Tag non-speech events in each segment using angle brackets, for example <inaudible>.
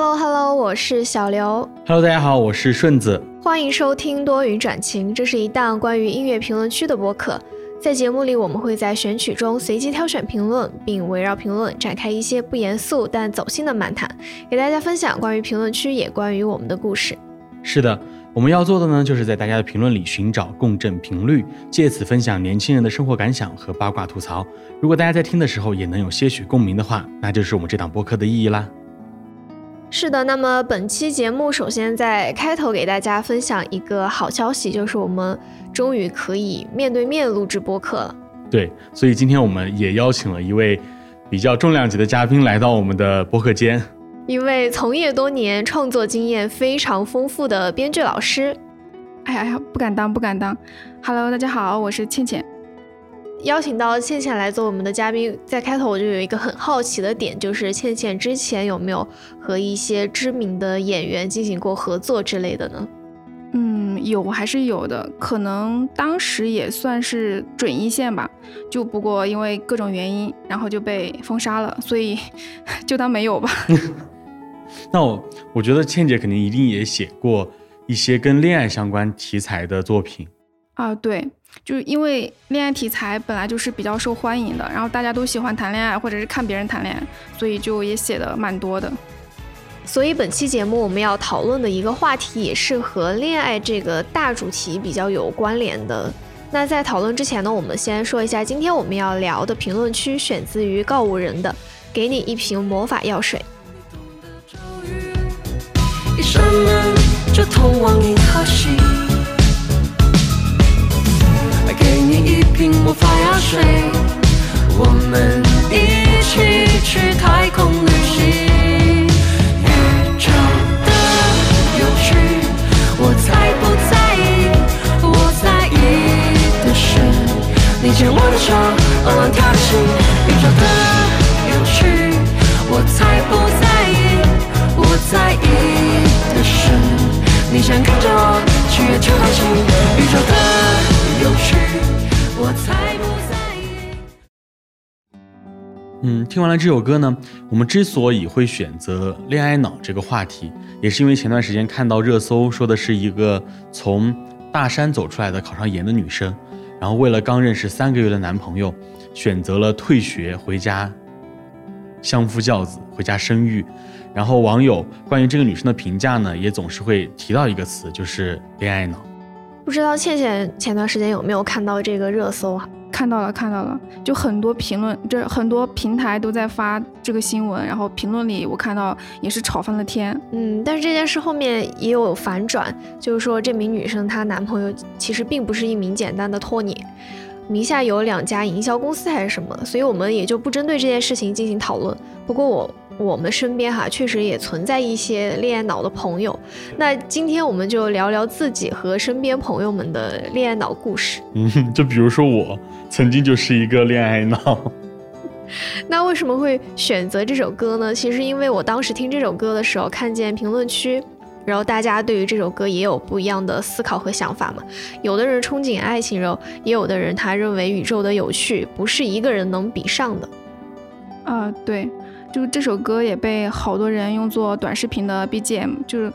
Hello Hello，我是小刘。Hello，大家好，我是顺子。欢迎收听多云转晴，这是一档关于音乐评论区的播客。在节目里，我们会在选曲中随机挑选评论，并围绕评论展开一些不严肃但走心的漫谈，给大家分享关于评论区也关于我们的故事。是的，我们要做的呢，就是在大家的评论里寻找共振频率，借此分享年轻人的生活感想和八卦吐槽。如果大家在听的时候也能有些许共鸣的话，那就是我们这档播客的意义啦。是的，那么本期节目首先在开头给大家分享一个好消息，就是我们终于可以面对面录制播客了。对，所以今天我们也邀请了一位比较重量级的嘉宾来到我们的播客间，一位从业多年、创作经验非常丰富的编剧老师。哎呀哎呀，不敢当，不敢当。Hello，大家好，我是倩倩。邀请到倩倩来做我们的嘉宾，在开头我就有一个很好奇的点，就是倩倩之前有没有和一些知名的演员进行过合作之类的呢？嗯，有还是有的，可能当时也算是准一线吧，就不过因为各种原因，然后就被封杀了，所以 <laughs> 就当没有吧。<laughs> 那我我觉得倩姐肯定一定也写过一些跟恋爱相关题材的作品啊，对，就是因为恋爱题材本来就是比较受欢迎的，然后大家都喜欢谈恋爱或者是看别人谈恋爱，所以就也写的蛮多的。所以本期节目我们要讨论的一个话题也是和恋爱这个大主题比较有关联的。那在讨论之前呢，我们先说一下今天我们要聊的评论区选自于告五人的《给你一瓶魔法药水》。一扇门就通往银河系，一瓶魔法药水，我们一起去太空旅行。宇宙的有趣，我才不在意，我在意的是你牵我的手，朗朗跳的心。宇宙的有趣，我才不在意，我在意的是你想跟着我去月球航行。宇宙的有趣，我才不在意。嗯，听完了这首歌呢，我们之所以会选择恋爱脑这个话题，也是因为前段时间看到热搜说的是一个从大山走出来的考上研的女生，然后为了刚认识三个月的男朋友，选择了退学回家相夫教子，回家生育。然后网友关于这个女生的评价呢，也总是会提到一个词，就是恋爱脑。不知道倩倩前段时间有没有看到这个热搜啊？看到了，看到了，就很多评论，这很多平台都在发这个新闻，然后评论里我看到也是吵翻了天。嗯，但是这件事后面也有反转，就是说这名女生她男朋友其实并不是一名简单的托尼，名下有两家营销公司还是什么，所以我们也就不针对这件事情进行讨论。不过我我们身边哈确实也存在一些恋爱脑的朋友，那今天我们就聊聊自己和身边朋友们的恋爱脑故事。嗯，就比如说我曾经就是一个恋爱脑。<laughs> 那为什么会选择这首歌呢？其实因为我当时听这首歌的时候，看见评论区，然后大家对于这首歌也有不一样的思考和想法嘛。有的人憧憬爱情，然后也有的人他认为宇宙的有趣不是一个人能比上的。啊、对，就这首歌也被好多人用作短视频的 BGM，就是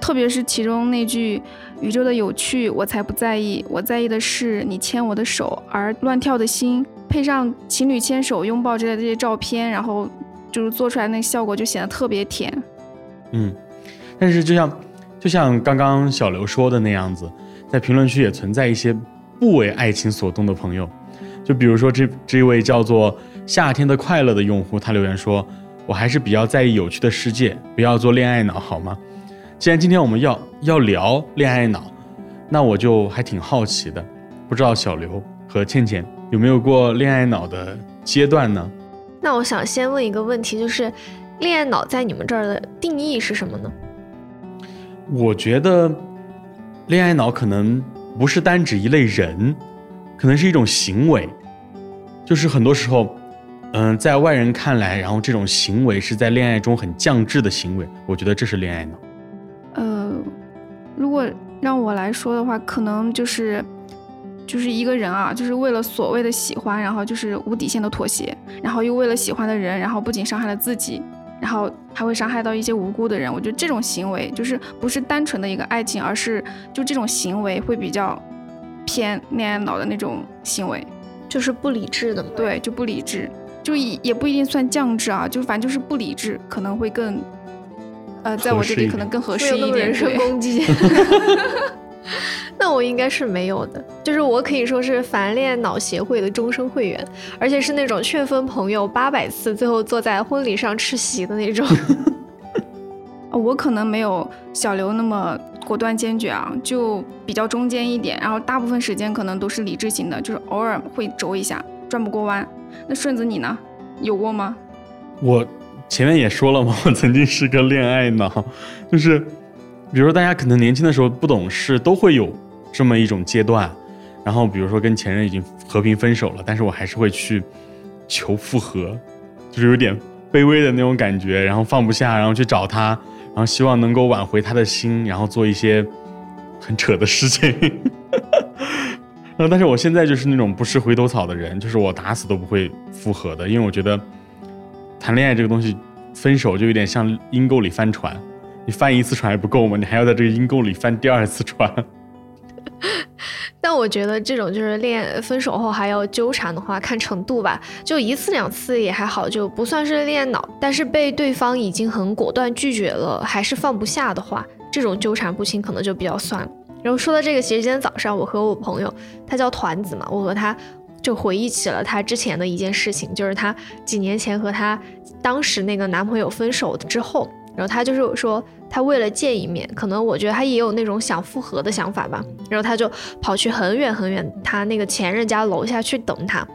特别是其中那句“宇宙的有趣我才不在意，我在意的是你牵我的手”，而乱跳的心配上情侣牵手、拥抱之类的这些照片，然后就是做出来那个效果就显得特别甜。嗯，但是就像就像刚刚小刘说的那样子，在评论区也存在一些不为爱情所动的朋友，就比如说这这位叫做夏天的快乐的用户，他留言说：“我还是比较在意有趣的世界，不要做恋爱脑好吗？”既然今天我们要要聊恋爱脑，那我就还挺好奇的，不知道小刘和倩倩有没有过恋爱脑的阶段呢？那我想先问一个问题，就是恋爱脑在你们这儿的定义是什么呢？我觉得恋爱脑可能不是单指一类人，可能是一种行为，就是很多时候，嗯、在外人看来，然后这种行为是在恋爱中很降智的行为，我觉得这是恋爱脑。呃，如果让我来说的话，可能就是就是一个人啊，就是为了所谓的喜欢，然后就是无底线的妥协，然后又为了喜欢的人，然后不仅伤害了自己，然后还会伤害到一些无辜的人。我觉得这种行为就是不是单纯的一个爱情，而是就这种行为会比较偏恋爱脑的那种行为，就是不理智的嘛。对，就不理智，就也也不一定算降智啊，就反正就是不理智，可能会更，呃，在我这里可能更合适一点。人身攻击。<laughs> 那我应该是没有的，就是我可以说是反恋脑协会的终身会员，而且是那种劝分朋友八百次，最后坐在婚礼上吃席的那种。<laughs> 我可能没有小刘那么果断坚决啊，就比较中间一点，然后大部分时间可能都是理智型的，就是偶尔会轴一下，转不过弯。那顺子你呢？有过吗？我前面也说了嘛，<laughs> 我曾经是个恋爱脑，就是。比如说，大家可能年轻的时候不懂事，都会有这么一种阶段。然后，比如说跟前任已经和平分手了，但是我还是会去求复合，就是有点卑微的那种感觉，然后放不下，然后去找他，然后希望能够挽回他的心，然后做一些很扯的事情。然后，但是我现在就是那种不吃回头草的人，就是我打死都不会复合的，因为我觉得谈恋爱这个东西，分手就有点像阴沟里翻船。你翻一次船还不够吗？你还要在这个阴沟里翻第二次船。<laughs> 但我觉得这种就是恋分手后还要纠缠的话，看程度吧。就一次两次也还好，就不算是恋爱脑。但是被对方已经很果断拒绝了，还是放不下的话，这种纠缠不清可能就比较算了。然后说到这个，其实今天早上我和我朋友，他叫团子嘛，我和他就回忆起了他之前的一件事情，就是他几年前和他当时那个男朋友分手之后。然后他就是说，他为了见一面，可能我觉得他也有那种想复合的想法吧。然后他就跑去很远很远他那个前任家楼下去等他，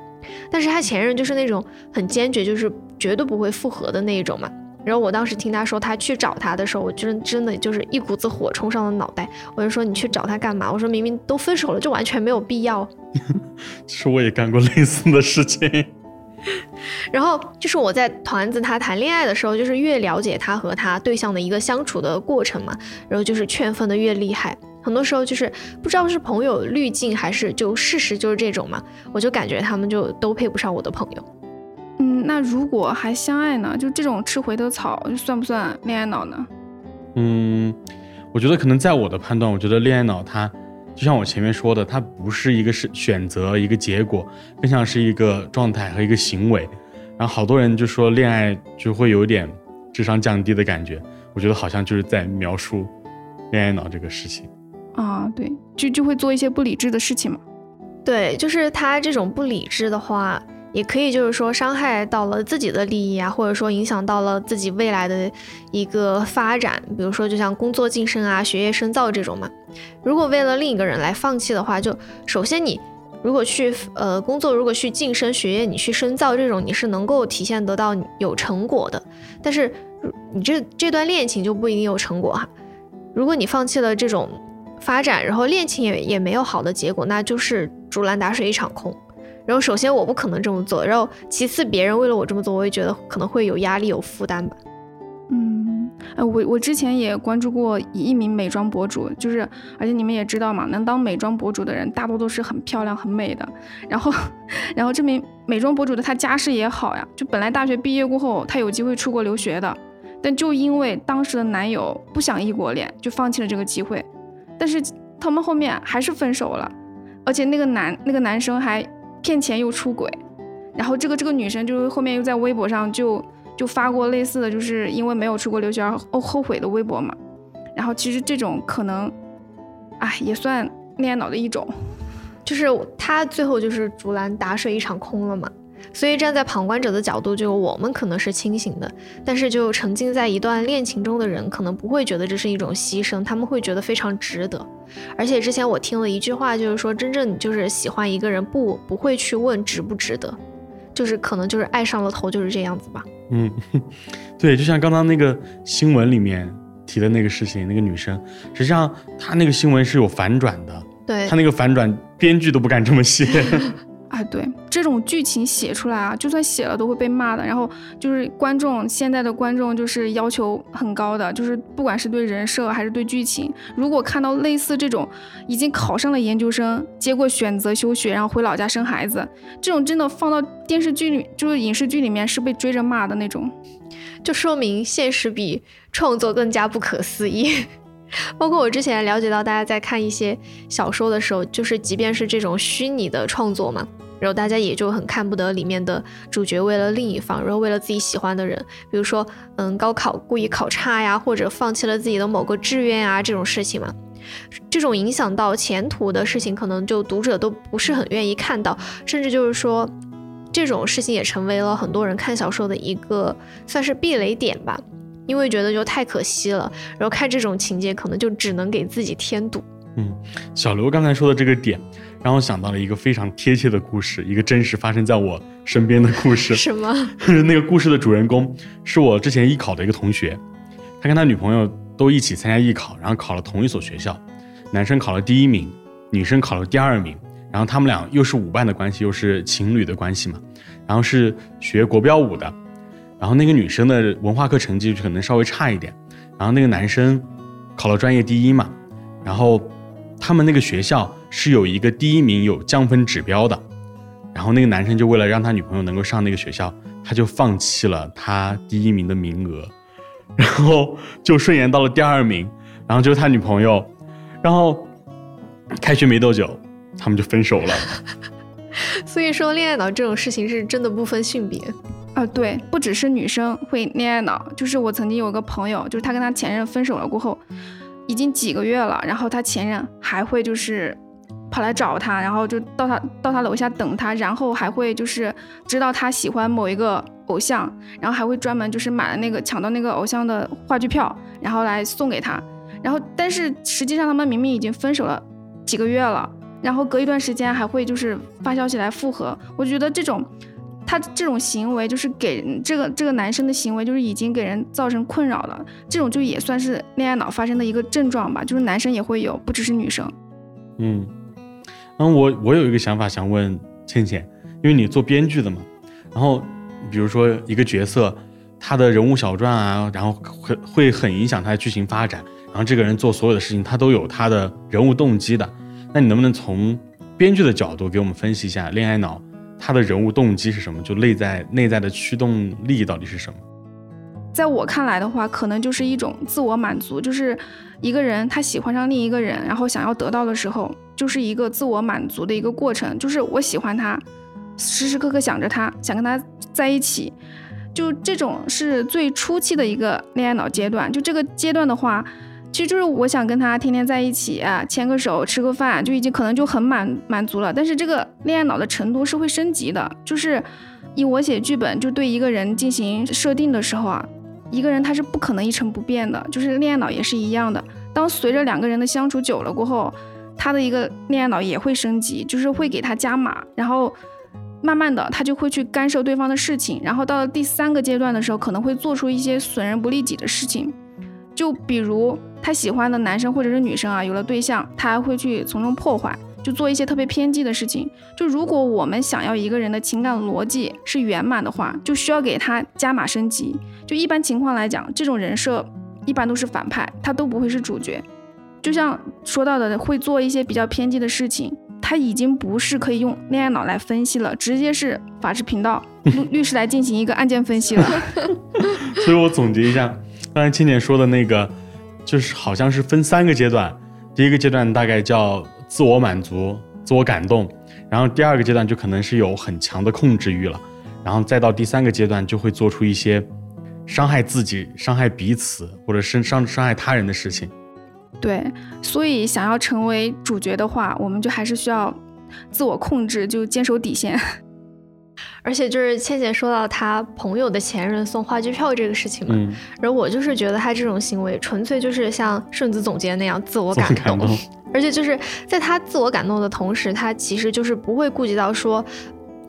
但是他前任就是那种很坚决，就是绝对不会复合的那一种嘛。然后我当时听他说他去找他的时候，我真真的就是一股子火冲上了脑袋。我就说你去找他干嘛？我说明明都分手了，就完全没有必要。<laughs> 其实我也干过类似的事情。<laughs> 然后就是我在团子他谈恋爱的时候，就是越了解他和他对象的一个相处的过程嘛，然后就是劝分的越厉害。很多时候就是不知道是朋友滤镜还是就事实就是这种嘛，我就感觉他们就都配不上我的朋友。嗯，那如果还相爱呢？就这种吃回头草，算不算恋爱脑呢？嗯，我觉得可能在我的判断，我觉得恋爱脑它。就像我前面说的，它不是一个是选择一个结果，更像是一个状态和一个行为。然后好多人就说恋爱就会有点智商降低的感觉，我觉得好像就是在描述恋爱脑这个事情。啊，对，就就会做一些不理智的事情嘛。对，就是他这种不理智的话。也可以就是说伤害到了自己的利益啊，或者说影响到了自己未来的一个发展，比如说就像工作晋升啊、学业深造这种嘛。如果为了另一个人来放弃的话，就首先你如果去呃工作，如果去晋升学业，你去深造这种，你是能够体现得到有成果的。但是你这这段恋情就不一定有成果哈。如果你放弃了这种发展，然后恋情也也没有好的结果，那就是竹篮打水一场空。然后首先我不可能这么做，然后其次别人为了我这么做，我也觉得可能会有压力有负担吧。嗯，哎，我我之前也关注过一名美妆博主，就是而且你们也知道嘛，能当美妆博主的人大多都是很漂亮很美的。然后，<laughs> 然后这名美妆博主的他家世也好呀，就本来大学毕业过后他有机会出国留学的，但就因为当时的男友不想异国恋，就放弃了这个机会。但是他们后面还是分手了，而且那个男那个男生还。骗钱又出轨，然后这个这个女生就是后面又在微博上就就发过类似的就是因为没有出国留学而后后悔的微博嘛，然后其实这种可能，哎也算恋爱脑的一种，就是他最后就是竹篮打水一场空了嘛。所以站在旁观者的角度，就我们可能是清醒的，但是就沉浸在一段恋情中的人，可能不会觉得这是一种牺牲，他们会觉得非常值得。而且之前我听了一句话，就是说真正就是喜欢一个人，不不会去问值不值得，就是可能就是爱上了头就是这样子吧。嗯，<laughs> 对，就像刚刚那个新闻里面提的那个事情，那个女生，实际上她那个新闻是有反转的，对，她那个反转编剧都不敢这么写。<laughs> 对，这种剧情写出来啊，就算写了都会被骂的。然后就是观众，现在的观众就是要求很高的，就是不管是对人设还是对剧情，如果看到类似这种已经考上了研究生，结果选择休学，然后回老家生孩子，这种真的放到电视剧里，就是影视剧里面是被追着骂的那种，就说明现实比创作更加不可思议。<laughs> 包括我之前了解到，大家在看一些小说的时候，就是即便是这种虚拟的创作嘛，然后大家也就很看不得里面的主角为了另一方，然后为了自己喜欢的人，比如说，嗯，高考故意考差呀，或者放弃了自己的某个志愿啊，这种事情嘛，这种影响到前途的事情，可能就读者都不是很愿意看到，甚至就是说，这种事情也成为了很多人看小说的一个算是避雷点吧。因为觉得就太可惜了，然后看这种情节可能就只能给自己添堵。嗯，小刘刚才说的这个点，让我想到了一个非常贴切的故事，一个真实发生在我身边的故事。什么？<laughs> 那个故事的主人公是我之前艺考的一个同学，他跟他女朋友都一起参加艺考，然后考了同一所学校，男生考了第一名，女生考了第二名，然后他们俩又是舞伴的关系，又是情侣的关系嘛，然后是学国标舞的。然后那个女生的文化课成绩可能稍微差一点，然后那个男生考了专业第一嘛，然后他们那个学校是有一个第一名有降分指标的，然后那个男生就为了让他女朋友能够上那个学校，他就放弃了他第一名的名额，然后就顺延到了第二名，然后就是他女朋友，然后开学没多久，他们就分手了。<laughs> 所以说恋爱脑这种事情是真的不分性别。啊，对，不只是女生会恋爱脑，就是我曾经有个朋友，就是他跟他前任分手了过后，已经几个月了，然后他前任还会就是跑来找他，然后就到他到他楼下等他，然后还会就是知道他喜欢某一个偶像，然后还会专门就是买了那个抢到那个偶像的话剧票，然后来送给他，然后但是实际上他们明明已经分手了几个月了，然后隔一段时间还会就是发消息来复合，我觉得这种。他这种行为就是给这个这个男生的行为，就是已经给人造成困扰了。这种就也算是恋爱脑发生的一个症状吧，就是男生也会有，不只是女生。嗯，嗯，我我有一个想法想问倩倩，因为你做编剧的嘛，然后比如说一个角色，他的人物小传啊，然后会会很影响他的剧情发展，然后这个人做所有的事情，他都有他的人物动机的。那你能不能从编剧的角度给我们分析一下恋爱脑？他的人物动机是什么？就内在内在的驱动力到底是什么？在我看来的话，可能就是一种自我满足，就是一个人他喜欢上另一个人，然后想要得到的时候，就是一个自我满足的一个过程。就是我喜欢他，时时刻刻想着他，想跟他在一起，就这种是最初期的一个恋爱脑阶段。就这个阶段的话。其实就是我想跟他天天在一起啊，牵个手，吃个饭，就已经可能就很满满足了。但是这个恋爱脑的程度是会升级的，就是以我写剧本就对一个人进行设定的时候啊，一个人他是不可能一成不变的，就是恋爱脑也是一样的。当随着两个人的相处久了过后，他的一个恋爱脑也会升级，就是会给他加码，然后慢慢的他就会去干涉对方的事情，然后到了第三个阶段的时候，可能会做出一些损人不利己的事情，就比如。他喜欢的男生或者是女生啊，有了对象，他还会去从中破坏，就做一些特别偏激的事情。就如果我们想要一个人的情感逻辑是圆满的话，就需要给他加码升级。就一般情况来讲，这种人设一般都是反派，他都不会是主角。就像说到的，会做一些比较偏激的事情，他已经不是可以用恋爱脑来分析了，直接是法制频道律律师来进行一个案件分析了。<laughs> 所以我总结一下，刚才青姐说的那个。就是好像是分三个阶段，第一个阶段大概叫自我满足、自我感动，然后第二个阶段就可能是有很强的控制欲了，然后再到第三个阶段就会做出一些伤害自己、伤害彼此或者是伤伤害他人的事情。对，所以想要成为主角的话，我们就还是需要自我控制，就坚守底线。<laughs> 而且就是倩倩说到她朋友的前任送话剧票这个事情嘛，然后我就是觉得她这种行为纯粹就是像顺子总监那样自我感动，而且就是在她自我感动的同时，她其实就是不会顾及到说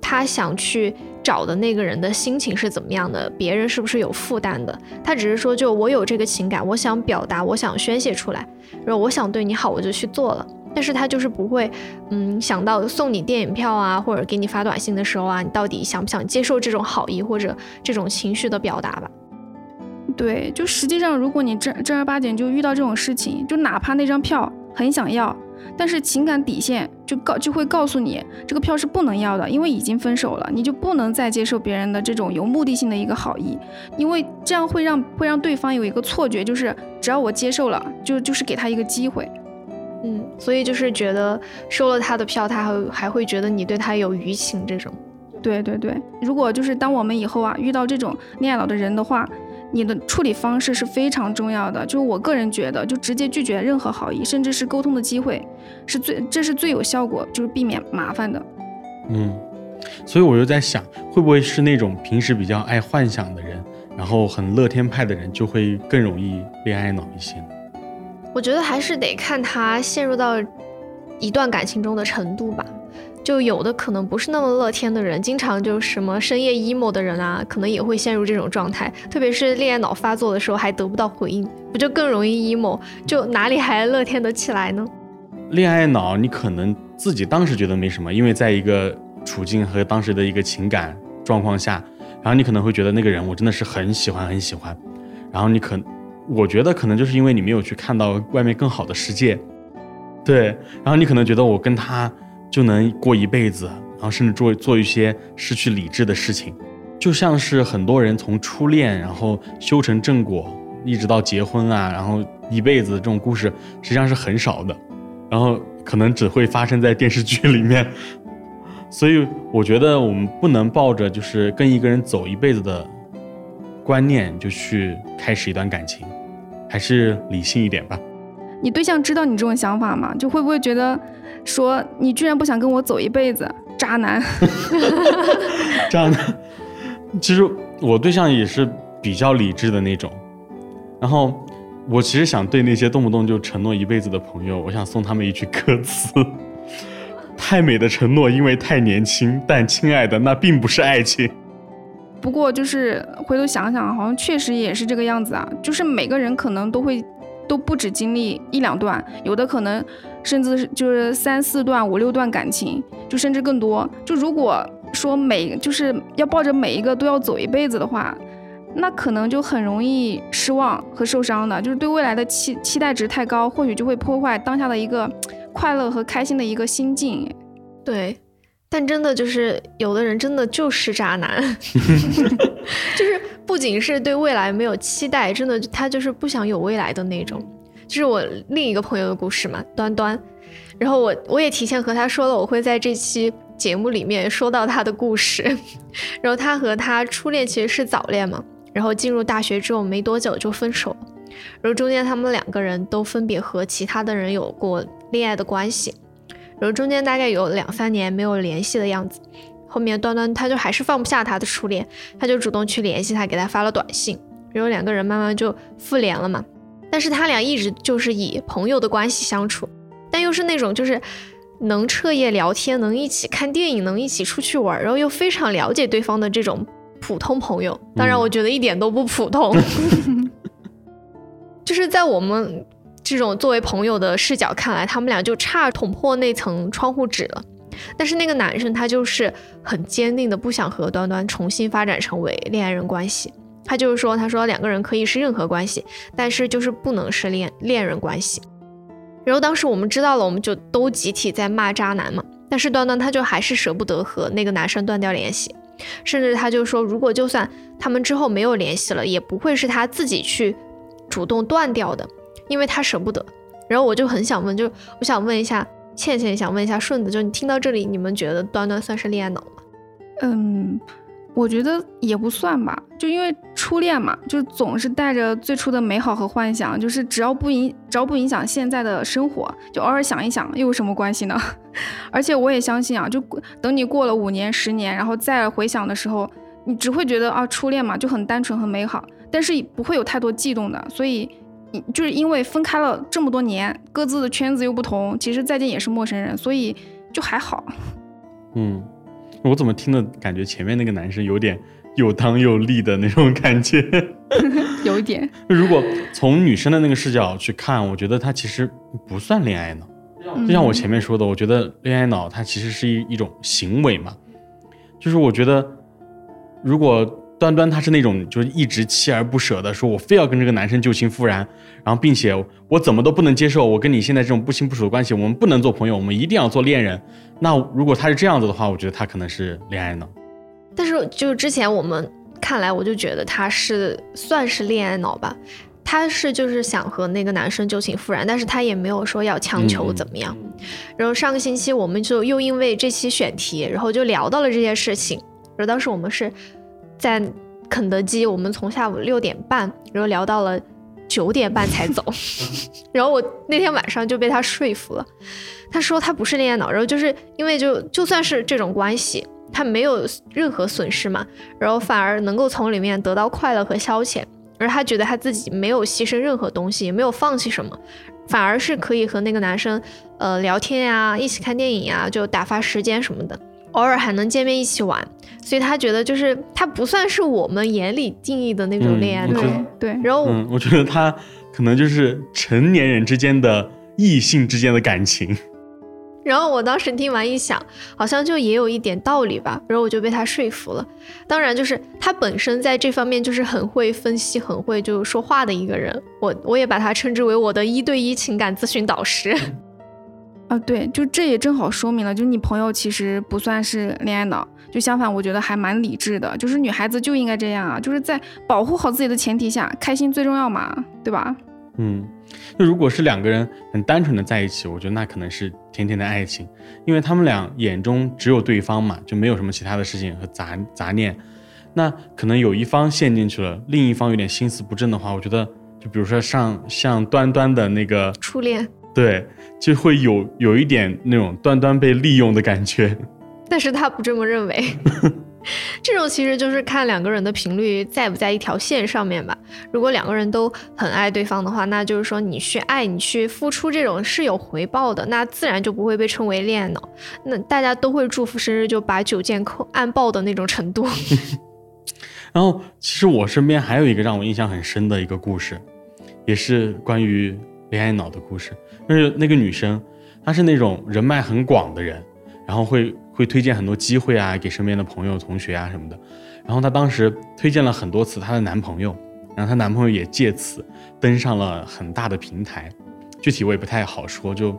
她想去找的那个人的心情是怎么样的，别人是不是有负担的，他只是说就我有这个情感，我想表达，我想宣泄出来，然后我想对你好，我就去做了。但是他就是不会，嗯，想到送你电影票啊，或者给你发短信的时候啊，你到底想不想接受这种好意或者这种情绪的表达吧？对，就实际上，如果你正正儿八经就遇到这种事情，就哪怕那张票很想要，但是情感底线就告就会告诉你，这个票是不能要的，因为已经分手了，你就不能再接受别人的这种有目的性的一个好意，因为这样会让会让对方有一个错觉，就是只要我接受了，就就是给他一个机会。嗯，所以就是觉得收了他的票，他还还会觉得你对他有余情这种。对对对，如果就是当我们以后啊遇到这种恋爱脑的人的话，你的处理方式是非常重要的。就是我个人觉得，就直接拒绝任何好意，甚至是沟通的机会，是最这是最有效果，就是避免麻烦的。嗯，所以我就在想，会不会是那种平时比较爱幻想的人，然后很乐天派的人，就会更容易恋爱脑一些呢？我觉得还是得看他陷入到一段感情中的程度吧。就有的可能不是那么乐天的人，经常就什么深夜 emo 的人啊，可能也会陷入这种状态。特别是恋爱脑发作的时候，还得不到回应，不就更容易 emo？就哪里还乐天得起来呢？恋爱脑，你可能自己当时觉得没什么，因为在一个处境和当时的一个情感状况下，然后你可能会觉得那个人我真的是很喜欢很喜欢，然后你可。我觉得可能就是因为你没有去看到外面更好的世界，对，然后你可能觉得我跟他就能过一辈子，然后甚至做做一些失去理智的事情，就像是很多人从初恋然后修成正果，一直到结婚啊，然后一辈子这种故事实际上是很少的，然后可能只会发生在电视剧里面，<laughs> 所以我觉得我们不能抱着就是跟一个人走一辈子的观念就去开始一段感情。还是理性一点吧。你对象知道你这种想法吗？就会不会觉得，说你居然不想跟我走一辈子，渣男？<laughs> 渣男。其实我对象也是比较理智的那种。然后我其实想对那些动不动就承诺一辈子的朋友，我想送他们一句歌词：太美的承诺，因为太年轻。但亲爱的，那并不是爱情。不过就是回头想想，好像确实也是这个样子啊。就是每个人可能都会，都不止经历一两段，有的可能甚至是就是三四段、五六段感情，就甚至更多。就如果说每就是要抱着每一个都要走一辈子的话，那可能就很容易失望和受伤的。就是对未来的期期待值太高，或许就会破坏当下的一个快乐和开心的一个心境。对。但真的就是有的人真的就是渣男，<laughs> <laughs> 就是不仅是对未来没有期待，真的他就是不想有未来的那种。这是我另一个朋友的故事嘛，端端。然后我我也提前和他说了，我会在这期节目里面说到他的故事。<laughs> 然后他和他初恋其实是早恋嘛，然后进入大学之后没多久就分手了。然后中间他们两个人都分别和其他的人有过恋爱的关系。然后中间大概有两三年没有联系的样子，后面端端他就还是放不下他的初恋，他就主动去联系他，给他发了短信，然后两个人慢慢就复联了嘛。但是他俩一直就是以朋友的关系相处，但又是那种就是能彻夜聊天，能一起看电影，能一起出去玩，然后又非常了解对方的这种普通朋友。当然，我觉得一点都不普通，<laughs> 就是在我们。这种作为朋友的视角看来，他们俩就差捅破那层窗户纸了。但是那个男生他就是很坚定的不想和端端重新发展成为恋爱人关系。他就是说，他说两个人可以是任何关系，但是就是不能是恋恋人关系。然后当时我们知道了，我们就都集体在骂渣男嘛。但是端端他就还是舍不得和那个男生断掉联系，甚至他就说，如果就算他们之后没有联系了，也不会是他自己去主动断掉的。因为他舍不得，然后我就很想问，就我想问一下倩倩，想问一下顺子，就你听到这里，你们觉得端端算是恋爱脑吗？嗯，我觉得也不算吧，就因为初恋嘛，就总是带着最初的美好和幻想，就是只要不影，只要不影响现在的生活，就偶尔想一想，又有什么关系呢？<laughs> 而且我也相信啊，就等你过了五年、十年，然后再回想的时候，你只会觉得啊，初恋嘛就很单纯、很美好，但是不会有太多悸动的，所以。就是因为分开了这么多年，各自的圈子又不同，其实再见也是陌生人，所以就还好。<laughs> 嗯，我怎么听的感觉前面那个男生有点又当又立的那种感觉？<laughs> 有一点。如果从女生的那个视角去看，我觉得他其实不算恋爱脑。就像我前面说的，我觉得恋爱脑它其实是一一种行为嘛，就是我觉得如果端端她是那种就是一直锲而不舍的说，我非要跟这个男生旧情复燃，然后并且我怎么都不能接受我跟你现在这种不清不楚的关系，我们不能做朋友，我们一定要做恋人。那如果他是这样子的话，我觉得他可能是恋爱脑。但是就之前我们看来，我就觉得他是算是恋爱脑吧。他是就是想和那个男生旧情复燃，但是他也没有说要强求怎么样。然后上个星期我们就又因为这期选题，然后就聊到了这些事情。然后当时我们是在肯德基，我们从下午六点半，然后聊到了九点半才走。<laughs> 然后我那天晚上就被他说服了，他说他不是恋爱脑，然后就是因为就就算是这种关系，他没有任何损失嘛，然后反而能够从里面得到快乐和消遣。而他觉得他自己没有牺牲任何东西，也没有放弃什么，反而是可以和那个男生，呃，聊天呀，一起看电影呀，就打发时间什么的，偶尔还能见面一起玩。所以他觉得就是他不算是我们眼里定义的那种恋爱脑。对，然后嗯，我觉得他可能就是成年人之间的异性之间的感情。<laughs> 然后我当时听完一想，好像就也有一点道理吧，然后我就被他说服了。当然，就是他本身在这方面就是很会分析、很会就说话的一个人。我我也把他称之为我的一对一情感咨询导师。啊，对，就这也正好说明了，就是你朋友其实不算是恋爱脑，就相反，我觉得还蛮理智的。就是女孩子就应该这样啊，就是在保护好自己的前提下，开心最重要嘛，对吧？嗯，就如果是两个人很单纯的在一起，我觉得那可能是甜甜的爱情，因为他们俩眼中只有对方嘛，就没有什么其他的事情和杂杂念。那可能有一方陷进去了，另一方有点心思不正的话，我觉得就比如说像像端端的那个初恋，对，就会有有一点那种端端被利用的感觉。<laughs> 但是他不这么认为。<laughs> 这种其实就是看两个人的频率在不在一条线上面吧。如果两个人都很爱对方的话，那就是说你去爱你去付出这种是有回报的，那自然就不会被称为恋爱脑。那大家都会祝福生日就把酒剑扣按爆的那种程度。<laughs> 然后其实我身边还有一个让我印象很深的一个故事，也是关于恋爱脑的故事。就是那个女生，她是那种人脉很广的人，然后会会推荐很多机会啊给身边的朋友、同学啊什么的。然后她当时推荐了很多次她的男朋友，然后她男朋友也借此登上了很大的平台，具体我也不太好说。就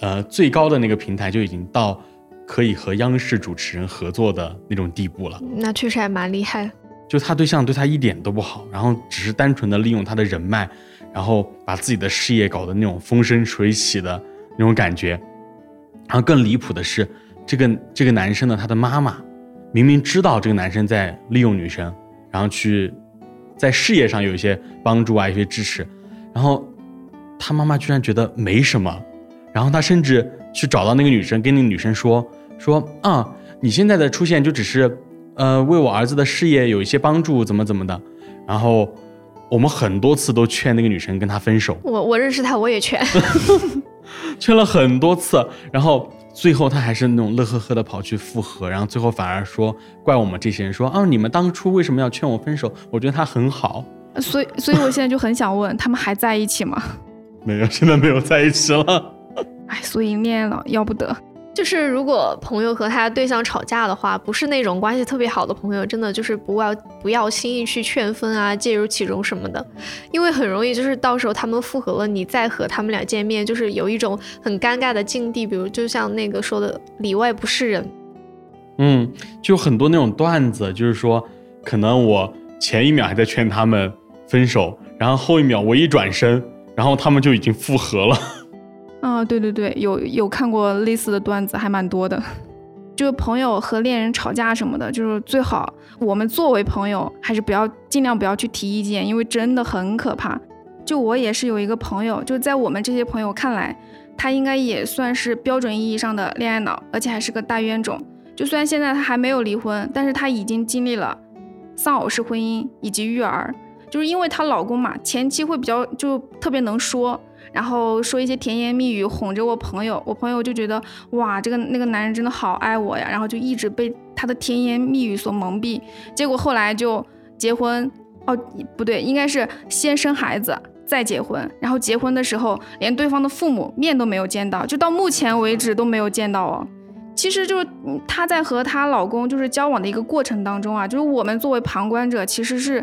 呃最高的那个平台就已经到可以和央视主持人合作的那种地步了。那确实还蛮厉害。就她对象对她一点都不好，然后只是单纯的利用她的人脉，然后把自己的事业搞得那种风生水起的那种感觉。然后更离谱的是，这个这个男生呢，他的妈妈明明知道这个男生在利用女生，然后去在事业上有一些帮助啊，一些支持，然后他妈妈居然觉得没什么，然后他甚至去找到那个女生，跟那个女生说说啊，你现在的出现就只是。呃，为我儿子的事业有一些帮助，怎么怎么的，然后我们很多次都劝那个女生跟他分手。我我认识他，我也劝，<laughs> 劝了很多次，然后最后他还是那种乐呵呵的跑去复合，然后最后反而说怪我们这些人说啊，你们当初为什么要劝我分手？我觉得他很好。所以，所以我现在就很想问，他们还在一起吗？<laughs> 没有，现在没有在一起了。哎，所以恋爱脑要不得。就是如果朋友和他对象吵架的话，不是那种关系特别好的朋友，真的就是不要不要轻易去劝分啊，介入其中什么的，因为很容易就是到时候他们复合了，你再和他们俩见面，就是有一种很尴尬的境地。比如就像那个说的“里外不是人”，嗯，就很多那种段子，就是说可能我前一秒还在劝他们分手，然后后一秒我一转身，然后他们就已经复合了。啊，对对对，有有看过类似的段子，还蛮多的。就朋友和恋人吵架什么的，就是最好我们作为朋友，还是不要尽量不要去提意见，因为真的很可怕。就我也是有一个朋友，就在我们这些朋友看来，他应该也算是标准意义上的恋爱脑，而且还是个大冤种。就虽然现在他还没有离婚，但是他已经经历了丧偶式婚姻以及育儿，就是因为她老公嘛，前期会比较就特别能说。然后说一些甜言蜜语哄着我朋友，我朋友就觉得哇，这个那个男人真的好爱我呀，然后就一直被他的甜言蜜语所蒙蔽，结果后来就结婚，哦不对，应该是先生孩子再结婚，然后结婚的时候连对方的父母面都没有见到，就到目前为止都没有见到哦。其实就是她在和她老公就是交往的一个过程当中啊，就是我们作为旁观者，其实是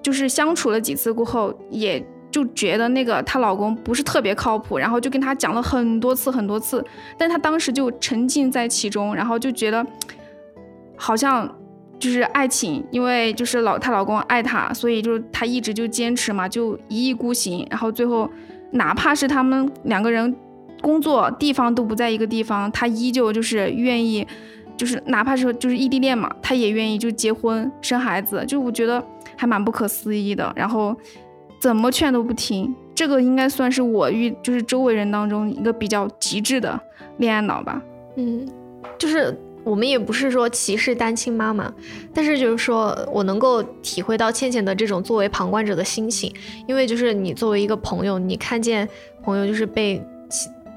就是相处了几次过后，也就觉得那个她老公不是特别靠谱，然后就跟她讲了很多次很多次，但她当时就沉浸在其中，然后就觉得好像就是爱情，因为就是老她老公爱她，所以就她一直就坚持嘛，就一意孤行，然后最后哪怕是他们两个人工作地方都不在一个地方，她依旧就是愿意，就是哪怕是就是异地恋嘛，她也愿意就结婚生孩子，就我觉得还蛮不可思议的。然后怎么劝都不听，这个应该算是我遇就是周围人当中一个比较极致的恋爱脑吧。嗯，就是我们也不是说歧视单亲妈妈，但是就是说我能够体会到倩倩的这种作为旁观者的心情，因为就是你作为一个朋友，你看见朋友就是被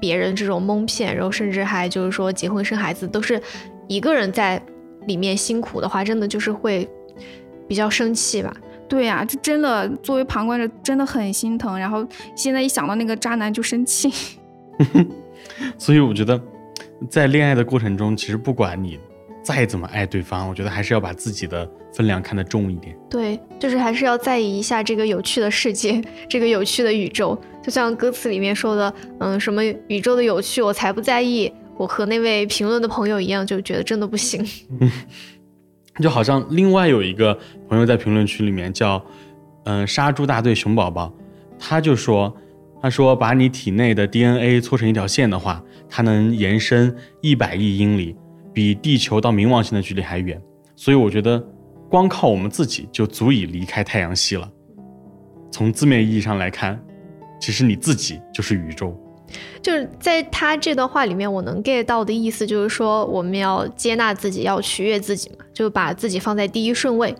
别人这种蒙骗，然后甚至还就是说结婚生孩子都是一个人在里面辛苦的话，真的就是会比较生气吧。对呀、这真的作为旁观者真的很心疼。然后现在一想到那个渣男就生气。<laughs> 所以我觉得，在恋爱的过程中，其实不管你再怎么爱对方，我觉得还是要把自己的分量看得重一点。对，就是还是要在意一下这个有趣的世界，这个有趣的宇宙。就像歌词里面说的，嗯，什么宇宙的有趣我才不在意。我和那位评论的朋友一样，就觉得真的不行。<laughs> 就好像另外有一个朋友在评论区里面叫，嗯、杀猪大队熊宝宝，他就说，他说把你体内的 DNA 搓成一条线的话，它能延伸一百亿英里，比地球到冥王星的距离还远。所以我觉得，光靠我们自己就足以离开太阳系了。从字面意义上来看，其实你自己就是宇宙。就是在他这段话里面，我能 get 到的意思就是说，我们要接纳自己，要取悦自己嘛，就把自己放在第一顺位，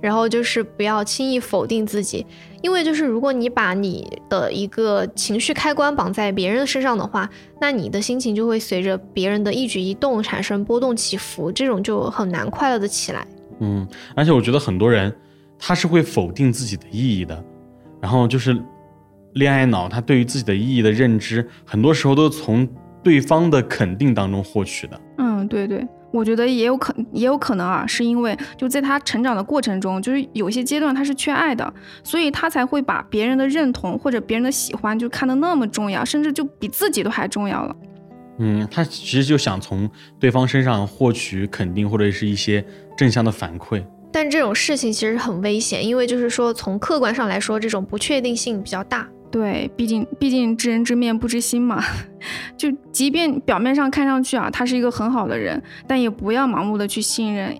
然后就是不要轻易否定自己，因为就是如果你把你的一个情绪开关绑在别人身上的话，那你的心情就会随着别人的一举一动产生波动起伏，这种就很难快乐的起来。嗯，而且我觉得很多人他是会否定自己的意义的，然后就是恋爱脑，他对于自己的意义的认知，很多时候都是从对方的肯定当中获取的。嗯，对对，我觉得也有可也有可能啊，是因为就在他成长的过程中，就是有些阶段他是缺爱的，所以他才会把别人的认同或者别人的喜欢就看得那么重要，甚至就比自己都还重要了。嗯，他其实就想从对方身上获取肯定或者是一些正向的反馈。但这种事情其实很危险，因为就是说从客观上来说，这种不确定性比较大。对，毕竟毕竟知人知面不知心嘛，<laughs> 就即便表面上看上去啊，他是一个很好的人，但也不要盲目的去信任。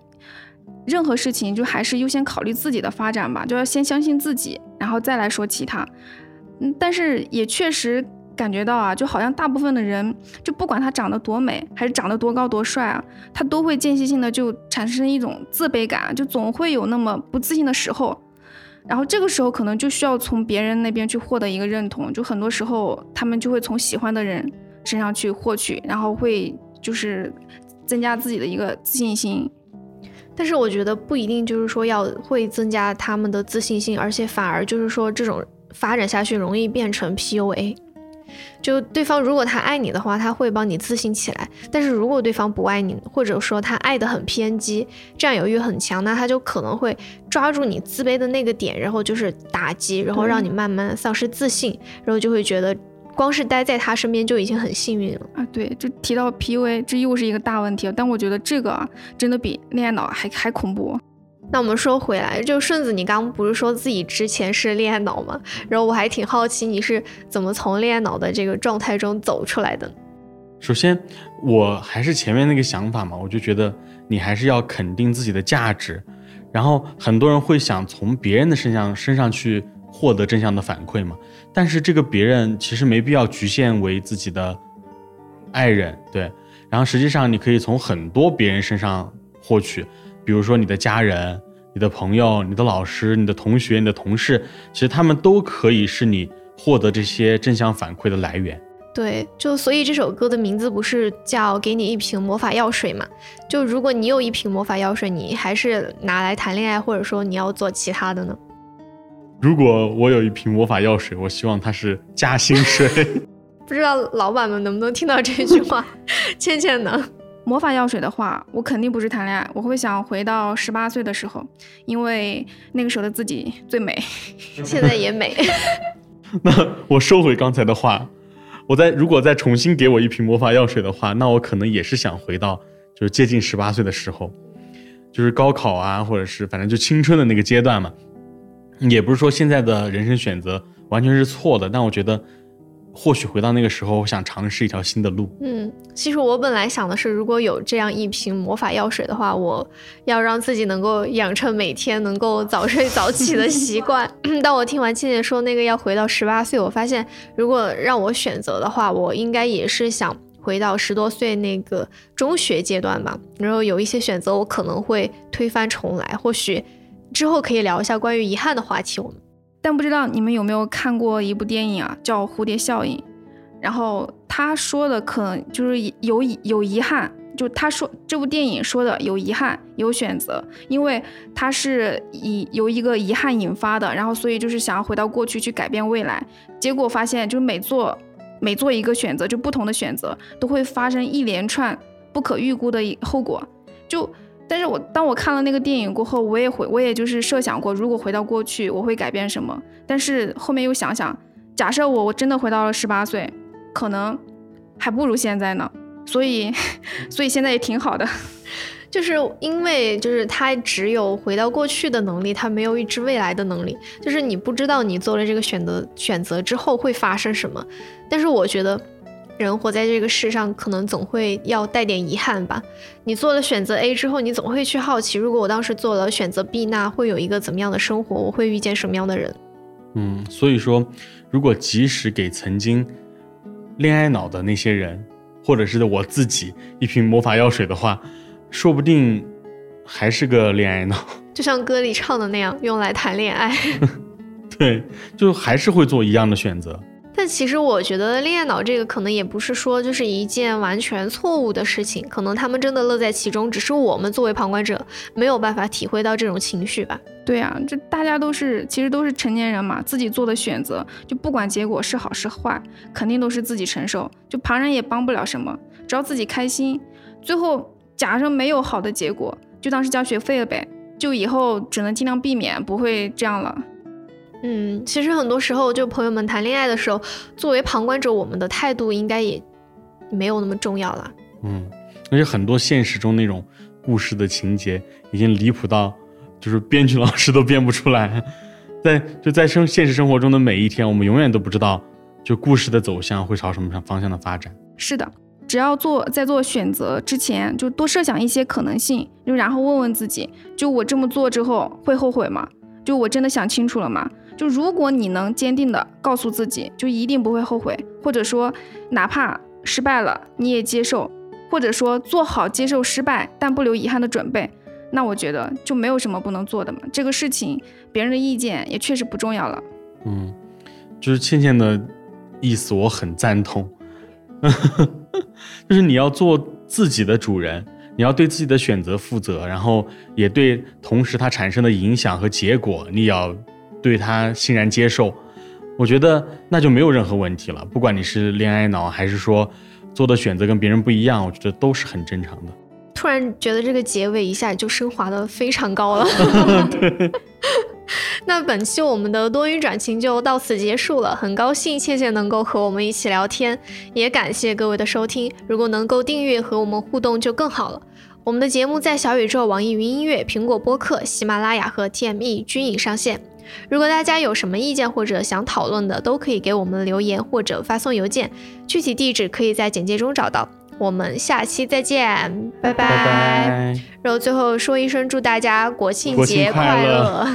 任何事情就还是优先考虑自己的发展吧，就要先相信自己，然后再来说其他。嗯，但是也确实感觉到啊，就好像大部分的人，就不管他长得多美，还是长得多高多帅啊，他都会间歇性的就产生一种自卑感，就总会有那么不自信的时候。然后这个时候可能就需要从别人那边去获得一个认同，就很多时候他们就会从喜欢的人身上去获取，然后会就是增加自己的一个自信心。但是我觉得不一定就是说要会增加他们的自信心，而且反而就是说这种发展下去容易变成 PUA。就对方如果他爱你的话，他会帮你自信起来；但是如果对方不爱你，或者说他爱的很偏激，占有欲很强，那他就可能会抓住你自卑的那个点，然后就是打击，然后让你慢慢丧失自信，然后就会觉得光是待在他身边就已经很幸运了。啊，对，就提到 PUA，这又是一个大问题了。但我觉得这个啊，真的比恋爱脑还还恐怖。那我们说回来，就顺子，你刚不是说自己之前是恋爱脑吗？然后我还挺好奇你是怎么从恋爱脑的这个状态中走出来的。首先，我还是前面那个想法嘛，我就觉得你还是要肯定自己的价值。然后很多人会想从别人的身上身上去获得正向的反馈嘛，但是这个别人其实没必要局限为自己的爱人，对。然后实际上你可以从很多别人身上获取，比如说你的家人、你的朋友、你的老师、你的同学、你的同事，其实他们都可以是你获得这些正向反馈的来源。对，就所以这首歌的名字不是叫“给你一瓶魔法药水”嘛？就如果你有一瓶魔法药水，你还是拿来谈恋爱，或者说你要做其他的呢？如果我有一瓶魔法药水，我希望它是加薪水。<laughs> 不知道老板们能不能听到这句话？<laughs> 倩倩呢？魔法药水的话，我肯定不是谈恋爱，我会想回到十八岁的时候，因为那个时候的自己最美。<laughs> 现在也美。<laughs> 那我收回刚才的话，我再如果再重新给我一瓶魔法药水的话，那我可能也是想回到就是接近十八岁的时候，就是高考啊，或者是反正就青春的那个阶段嘛。也不是说现在的人生选择完全是错的，但我觉得。或许回到那个时候，我想尝试一条新的路。嗯，其实我本来想的是，如果有这样一瓶魔法药水的话，我要让自己能够养成每天能够早睡早起的 <laughs> 习惯。<clears throat> 但我听完倩倩说那个要回到十八岁，我发现如果让我选择的话，我应该也是想回到十多岁那个中学阶段吧。然后有一些选择，我可能会推翻重来。或许之后可以聊一下关于遗憾的话题。我们。但不知道你们有没有看过一部电影啊，叫《蝴蝶效应》。然后他说的可能就是有有遗憾，就他说这部电影说的有遗憾有选择，因为他是以由一个遗憾引发的，然后所以就是想要回到过去去改变未来，结果发现就是每做每做一个选择，就不同的选择都会发生一连串不可预估的后果，就。但是我当我看了那个电影过后，我也会，我也就是设想过，如果回到过去，我会改变什么。但是后面又想想，假设我我真的回到了十八岁，可能还不如现在呢。所以，<laughs> 所以现在也挺好的，<laughs> 就是因为就是他只有回到过去的能力，他没有预知未来的能力。就是你不知道你做了这个选择选择之后会发生什么。但是我觉得。人活在这个世上，可能总会要带点遗憾吧。你做了选择 A 之后，你总会去好奇，如果我当时做了选择 B，那会有一个怎么样的生活？我会遇见什么样的人？嗯，所以说，如果即使给曾经恋爱脑的那些人，或者是我自己一瓶魔法药水的话，说不定还是个恋爱脑。<laughs> 就像歌里唱的那样，用来谈恋爱。对，就还是会做一样的选择。但其实我觉得恋爱脑这个可能也不是说就是一件完全错误的事情，可能他们真的乐在其中，只是我们作为旁观者没有办法体会到这种情绪吧。对啊，这大家都是其实都是成年人嘛，自己做的选择，就不管结果是好是坏，肯定都是自己承受，就旁人也帮不了什么，只要自己开心。最后假设没有好的结果，就当是交学费了呗，就以后只能尽量避免不会这样了。嗯，其实很多时候，就朋友们谈恋爱的时候，作为旁观者，我们的态度应该也没有那么重要了。嗯，而且很多现实中那种故事的情节已经离谱到，就是编剧老师都编不出来。在就在生现实生活中的每一天，我们永远都不知道，就故事的走向会朝什么方向的发展。是的，只要做在做选择之前，就多设想一些可能性，就然后问问自己，就我这么做之后会后悔吗？就我真的想清楚了吗？就如果你能坚定的告诉自己，就一定不会后悔，或者说哪怕失败了你也接受，或者说做好接受失败但不留遗憾的准备，那我觉得就没有什么不能做的嘛。这个事情别人的意见也确实不重要了。嗯，就是倩倩的意思我很赞同，<laughs> 就是你要做自己的主人，你要对自己的选择负责，然后也对同时它产生的影响和结果你要。对他欣然接受，我觉得那就没有任何问题了。不管你是恋爱脑，还是说做的选择跟别人不一样，我觉得都是很正常的。突然觉得这个结尾一下就升华的非常高了。<laughs> <laughs> 那本期我们的多云转晴就到此结束了，很高兴倩倩能够和我们一起聊天，也感谢各位的收听。如果能够订阅和我们互动就更好了。我们的节目在小宇宙、网易云音乐、苹果播客、喜马拉雅和 TME 均已上线。如果大家有什么意见或者想讨论的，都可以给我们留言或者发送邮件，具体地址可以在简介中找到。我们下期再见，拜拜。然后最后说一声，祝大家国庆节快乐。